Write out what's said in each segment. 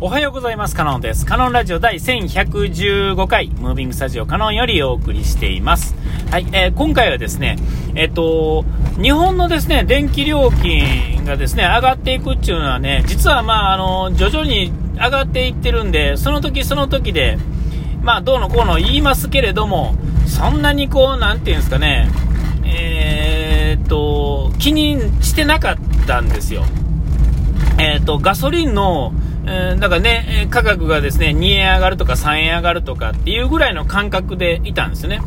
おはようございます。カノンです。カノンラジオ第1115回、ムービングスタジオカノンよりお送りしています。はい、えー、今回はですね、えっ、と、日本のですね、電気料金がですね、上がっていくっていうのはね、実はまあ、あの、徐々に上がっていってるんで、その時その時で、まあ、どうのこうの言いますけれども、そんなにこう、なんていうんですかね、えー、っと、気にしてなかったんですよ。えー、っと、ガソリンの、えー、だからね、価格がですね、2円上がるとか3円上がるとかっていうぐらいの感覚でいたんですね。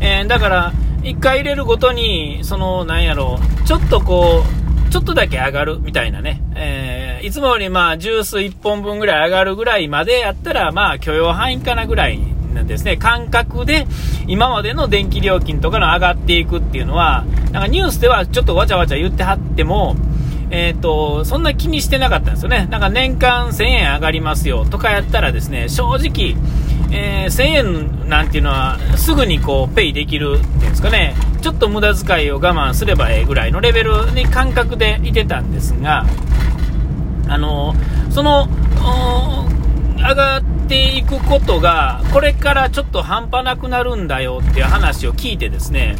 えー、だから、1回入れるごとに、その、なんやろう、ちょっとこう、ちょっとだけ上がるみたいなね、えー、いつもよりまあ、ジュース1本分ぐらい上がるぐらいまでやったら、まあ、許容範囲かなぐらいなんですね、感覚で、今までの電気料金とかの上がっていくっていうのは、なんかニュースではちょっとわちゃわちゃ言ってはっても、えっ、ー、と、そんな気にしてなかったんですよね。なんか年間1000円上がりますよとかやったらですね、正直、えー、1000円なんていうのはすぐにこうペイできるっていうんですかね、ちょっと無駄遣いを我慢すればええぐらいのレベルに感覚でいてたんですが、あの、その、上がっていくことが、これからちょっと半端なくなるんだよっていう話を聞いてですね、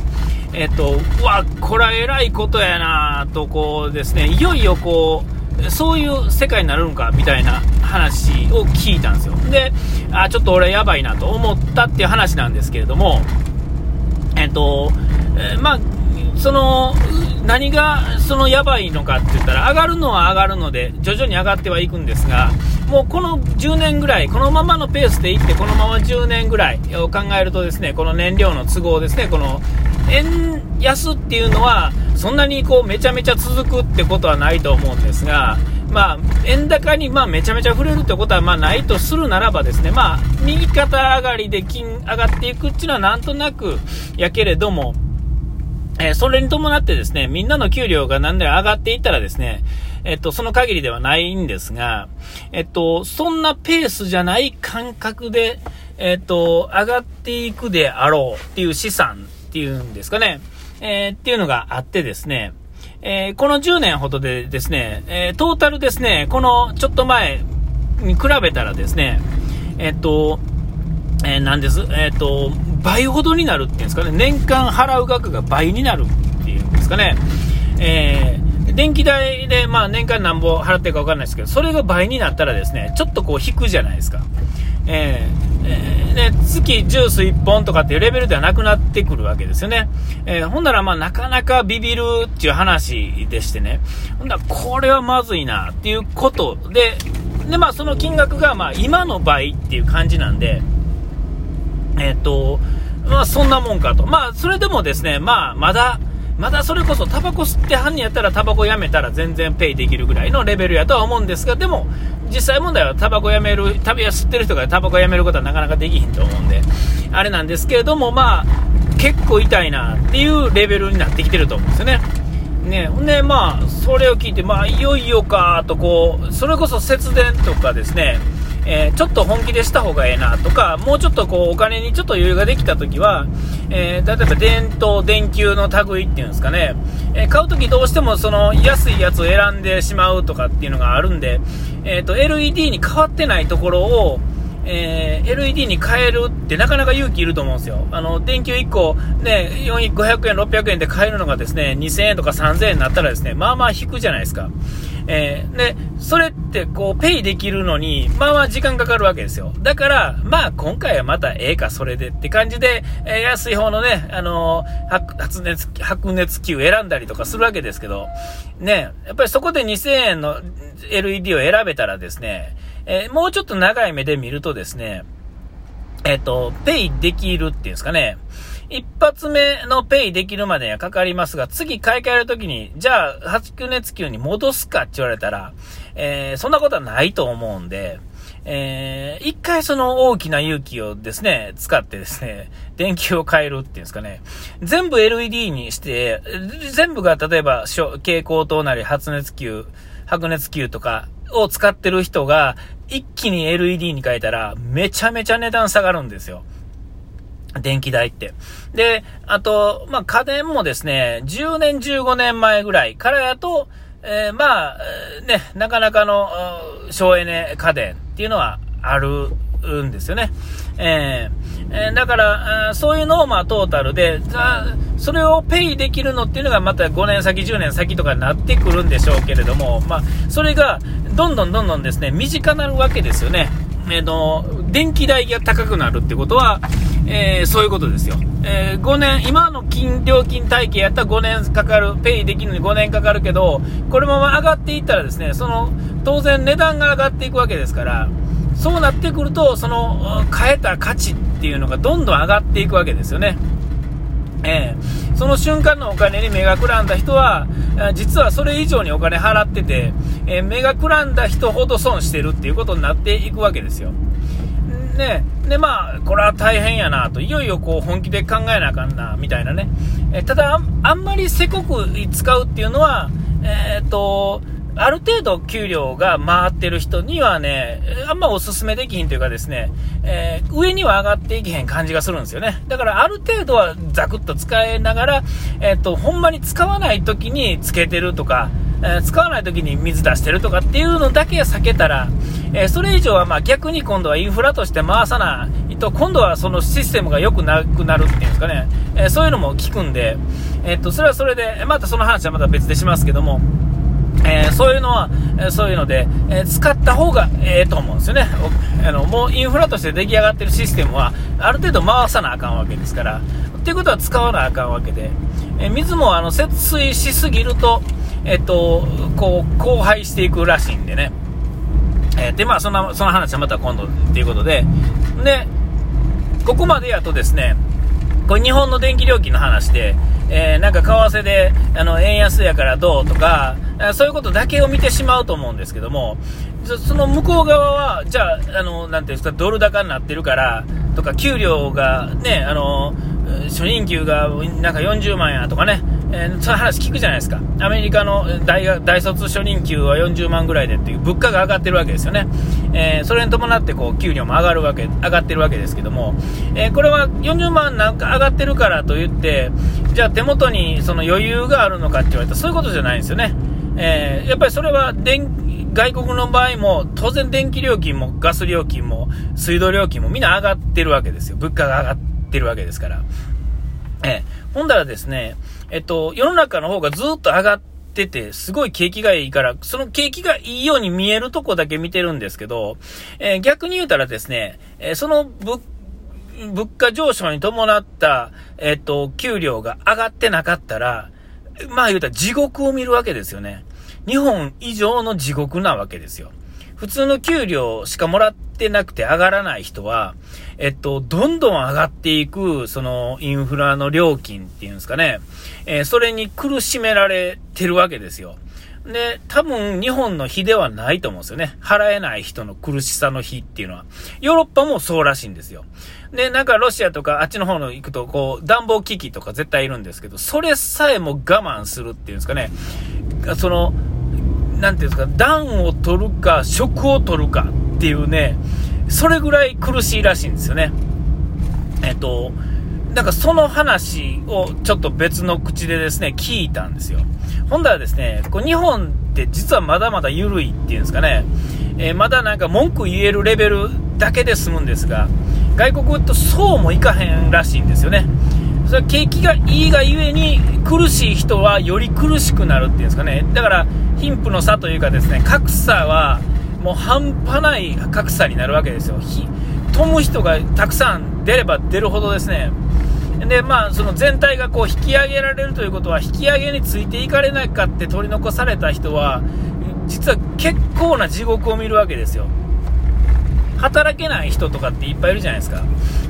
えっと、うわ、これは偉いことやなと、こうですね、いよいよこう、そういう世界になるのかみたいな話を聞いたんですよ。で、あ、ちょっと俺やばいなと思ったっていう話なんですけれども、えっと、えまあ、その、何がそのやばいのかって言ったら、上がるのは上がるので、徐々に上がってはいくんですが、もうこの10年ぐらい、このままのペースでいって、このまま10年ぐらいを考えるとですね、この燃料の都合ですね、この円安っていうのは、そんなにこうめちゃめちゃ続くってことはないと思うんですが、まあ、円高にまあめちゃめちゃ触れるってことはまあないとするならばですね、まあ、右肩上がりで金上がっていくっていうのはなんとなくやけれども、えー、それに伴ってですね、みんなの給料がなんで上がっていったらですね、えっと、その限りではないんですが、えっと、そんなペースじゃない感覚で、えっと、上がっていくであろうっていう資産っていうんですかね、えー、っていうのがあってですね、えー、この10年ほどでですね、えー、トータルですね、このちょっと前に比べたらですね、えっと、えー、なんです、えっと、倍ほどになるっていうんですかね、年間払う額が倍になるっていうんですかね、えー、電気代で、まあ、年間なんぼ払ってるか分かんないですけど、それが倍になったらですね、ちょっとこう引くじゃないですか。えー、で、月ジュース1本とかっていうレベルではなくなってくるわけですよね。えー、ほんならまあなかなかビビるっていう話でしてね、ほんならこれはまずいなっていうことで、で、まあその金額がまあ今の倍っていう感じなんで、えっ、と、まあそんなもんかと。まあそれでもですね、まあまだ、まだそれこそタバコ吸って犯人やったらタバコやめたら全然ペイできるぐらいのレベルやとは思うんですが、でも、実際問題はタバコやめる、タバコ吸ってる人がタバコやめることはなかなかできひんと思うんで、あれなんですけれども、まあ、結構痛いなっていうレベルになってきてると思うんですよね。ね、で、まあ、それを聞いて、まあ、いよいよかと、こう、それこそ節電とかですね、えー、ちょっと本気でした方がええなとか、もうちょっとこうお金にちょっと余裕ができたときは、えー、例えば電灯、電球の類っていうんですかね、え、買うときどうしてもその安いやつを選んでしまうとかっていうのがあるんで、えーと、LED に変わってないところを、えー、LED に変えるってなかなか勇気いると思うんですよ。あの、電球1個、ね、4500円、600円で買えるのがですね、2000円とか3000円になったらですね、まあまあ引くじゃないですか。えー、で、それってこう、ペイできるのに、まあまあ時間かかるわけですよ。だから、まあ今回はまたええか、それでって感じで、えー、安い方のね、あのー、発熱、白熱球選んだりとかするわけですけど、ね、やっぱりそこで2000円の LED を選べたらですね、えー、もうちょっと長い目で見るとですね、えっ、と、ペイできるっていうんですかね、一発目のペイできるまでにはかかりますが、次買い替えるときに、じゃあ、白熱球に戻すかって言われたら、えー、そんなことはないと思うんで、えー、一回その大きな勇気をですね、使ってですね、電球を変えるっていうんですかね、全部 LED にして、全部が例えば、蛍光灯なり発熱球、白熱球とかを使ってる人が、一気に LED に変えたら、めちゃめちゃ値段下がるんですよ。電気代って。で、あと、まあ、家電もですね、10年、15年前ぐらいからやと、えー、まあ、ね、なかなかの省エネ家電っていうのはあるんですよね。えー、だから、そういうのをまあトータルで、それをペイできるのっていうのがまた5年先、10年先とかになってくるんでしょうけれども、まあ、それがどんどんどんどんですね、身近なるわけですよね。えー、の、電気代が高くなるってことは、えー、そういうことですよ。えー、5年、今の金料金体系やったら5年かかる、ペイできるのに5年かかるけど、これまま上がっていったらですね、その、当然値段が上がっていくわけですから、そうなってくると、その、変えた価値っていうのがどんどん上がっていくわけですよね。えー、その瞬間のお金に目がくらんだ人は、実はそれ以上にお金払ってて、えー、目がくらんだ人ほど損してるっていうことになっていくわけですよ。ね、で、まあ、これは大変やなと、いよいよこう本気で考えなあかんな、みたいなね。えただ、あんまりせこく使うっていうのは、えー、っと、ある程度給料が回ってる人にはね、あんまお勧めできひんというかですね、えー、上には上がっていけへん感じがするんですよね。だからある程度はザクッと使いながら、えっ、と、ほんまに使わない時につけてるとか、え、使わない時に水出してるとかっていうのだけ避けたら、え、それ以上はま逆に今度はインフラとして回さないと、今度はそのシステムが良くなくなるっていうんですかね、えそういうのも聞くんで、えっと、それはそれで、またその話はまた別でしますけども、えー、そういうのは、えそういうので、えー、使った方がええと思うんですよね。あの、もうインフラとして出来上がってるシステムは、ある程度回さなあかんわけですから、っていうことは使わなあかんわけで、え水もあの、節水しすぎると、えっと、こう、荒廃していくらしいんでね。えで、まあ、そんな、その話はまた今度っていうことで、で、ここまでやとですね、これ日本の電気料金の話で、えー、なんか為替で、あの、円安やからどうとか、そういうことだけを見てしまうと思うんですけども、その向こう側は、じゃあ、あの、なんていうんですか、ドル高になってるから、とか、給料がね、あの、初任給がなんか40万やとかね、えー、そういう話聞くじゃないですか。アメリカの大学大卒初任給は40万ぐらいでっていう物価が上がってるわけですよね。えー、それに伴ってこう給料も上がるわけ、上がってるわけですけども、えー、これは40万なんか上がってるからといって、じゃあ手元にその余裕があるのかって言われたらそういうことじゃないんですよね。えやっぱりそれは電外国の場合も当然電気料金もガス料金も水道料金もみんな上がってるわけですよ。物価が上がってるわけですから。えー、ほんだらですね、えっと、世の中の方がずっと上がってて、すごい景気がいいから、その景気がいいように見えるとこだけ見てるんですけど、えー、逆に言うたらですね、えー、その物物価上昇に伴った、えっと、給料が上がってなかったら、まあ言うたら地獄を見るわけですよね。日本以上の地獄なわけですよ。普通の給料しかもらってなくて上がらない人は、えっと、どんどん上がっていく、そのインフラの料金っていうんですかね、えー、それに苦しめられてるわけですよ。で、多分日本の日ではないと思うんですよね。払えない人の苦しさの日っていうのは。ヨーロッパもそうらしいんですよ。で、なんかロシアとかあっちの方の行くと、こう、暖房機器とか絶対いるんですけど、それさえも我慢するっていうんですかね。その、なんていうんですか、暖を取るか、食を取るかっていうね、それぐらい苦しいらしいんですよね。えっと、なんかその話をちょっと別の口でですね、聞いたんですよ。ほんだらですね、こう日本って実はまだまだ緩いっていうんですかね、えー、まだなんか文句言えるレベルだけで済むんですが、外国とそうもいかへんらしいんですよね。それは景気がいいがゆえに苦しい人はより苦しくなるっていうんですかね。だから貧富の差というかですね、格差はもう半端ない格差になるわけですよ。飛む人がたくさん出れば出るほどですね、で、まあ、その全体がこう引き上げられるということは、引き上げについていかれないかって取り残された人は、実は結構な地獄を見るわけですよ。働けない人とかっていっぱいいるじゃないですか。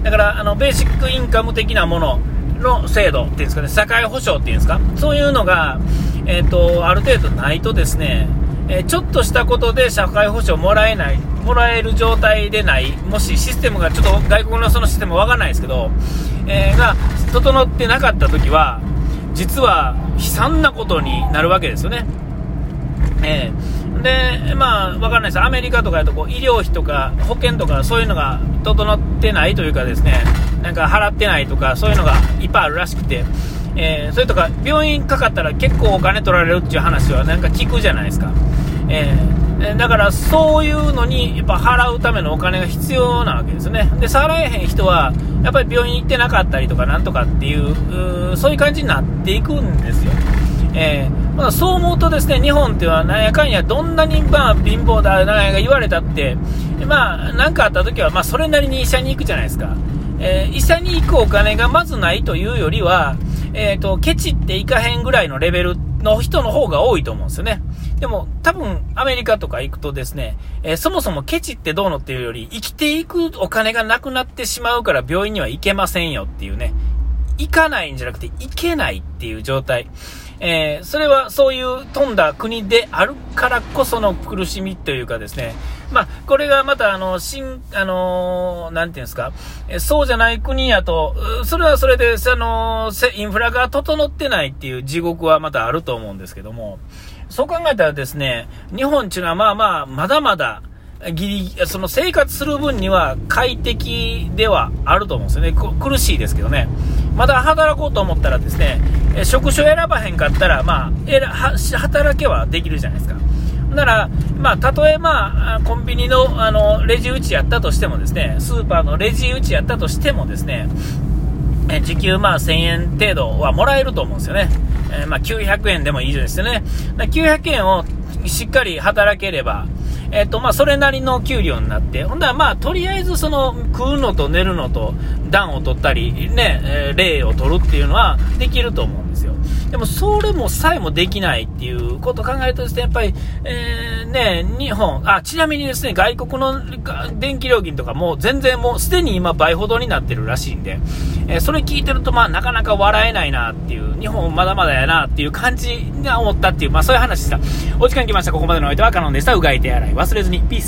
だから、あの、ベーシックインカム的なものの制度っていうんですかね、社会保障っていうんですか、そういうのが、え、ー、と、ある程度ないとですね、え、ちょっとしたことで社会保障もらえない、もらえる状態でない、もしシステムがちょっと外国のそのシステムわかんないですけど、えー、が整ってなかった時は、実は悲惨なことになるわけですよね。えー、で、まあ、わかんないです。アメリカとかだとこう医療費とか保険とかそういうのが整ってないというかですね、なんか払ってないとかそういうのがいっぱいあるらしくて、えー、それとか病院かかったら結構お金取られるっていう話はなんか聞くじゃないですか。えー、だからそういうのにやっぱ払うためのお金が必要なわけですね。で、払えへん人は、やっぱり病院行ってなかったりとかなんとかっていう、そういう感じになっていくんですよ。えーまあ、そう思うとですね、日本ってはなんやかんやどんなにまあ貧乏だ、なんや言われたって、まあ、なんかあった時は、まあ、それなりに医者に行くじゃないですか。えー、医者に行くお金がまずないというよりは、えっ、ー、と、ケチっていかへんぐらいのレベルの人の方が多いと思うんですよね。でも、多分、アメリカとか行くとですね、えー、そもそもケチってどうのっていうより、生きていくお金がなくなってしまうから病院には行けませんよっていうね、行かないんじゃなくて行けないっていう状態。えー、それはそういう飛んだ国であるからこその苦しみというかですね、まあ、これがまた、あの、新、あのー、なんていうんですか、えそうじゃない国やと、それはそれで、あのインフラが整ってないっていう地獄はまたあると思うんですけども、そう考えたらですね、日本っていうのはまあまあ、まだまだ、ギリその生活する分には快適ではあると思うんですよね。苦しいですけどね。まだ働こうと思ったらですね、職種選ばへんかったら、まあ、働けはできるじゃないですか。なら、まあ、たとえ、まあ、コンビニの、あの、レジ打ちやったとしてもですね、スーパーのレジ打ちやったとしてもですね、え時給まあ1000円程度はもらえると思うんですよね。えー、まあ900円でもいいですよね。900円をしっかり働ければ、えっと、まあ、それなりの給料になって、ほんだら、まあ、とりあえず、その、食うのと寝るのと、暖を取ったり、ね、えー、を取るっていうのはできると思うんですよ。でも、それもさえもできないっていうことを考えるとですね、やっぱり、えー、ね、日本、あ、ちなみにですね、外国の電気料金とかも全然もうすでに今倍ほどになってるらしいんで、えー、それ聞いてると、まあ、なかなか笑えないなっていう、日本まだまだやなっていう感じが思ったっていう、まあ、そういう話でした。お時間来ました。ここまでのお相手はカノンでした。うがい手洗い忘れずに。ピース。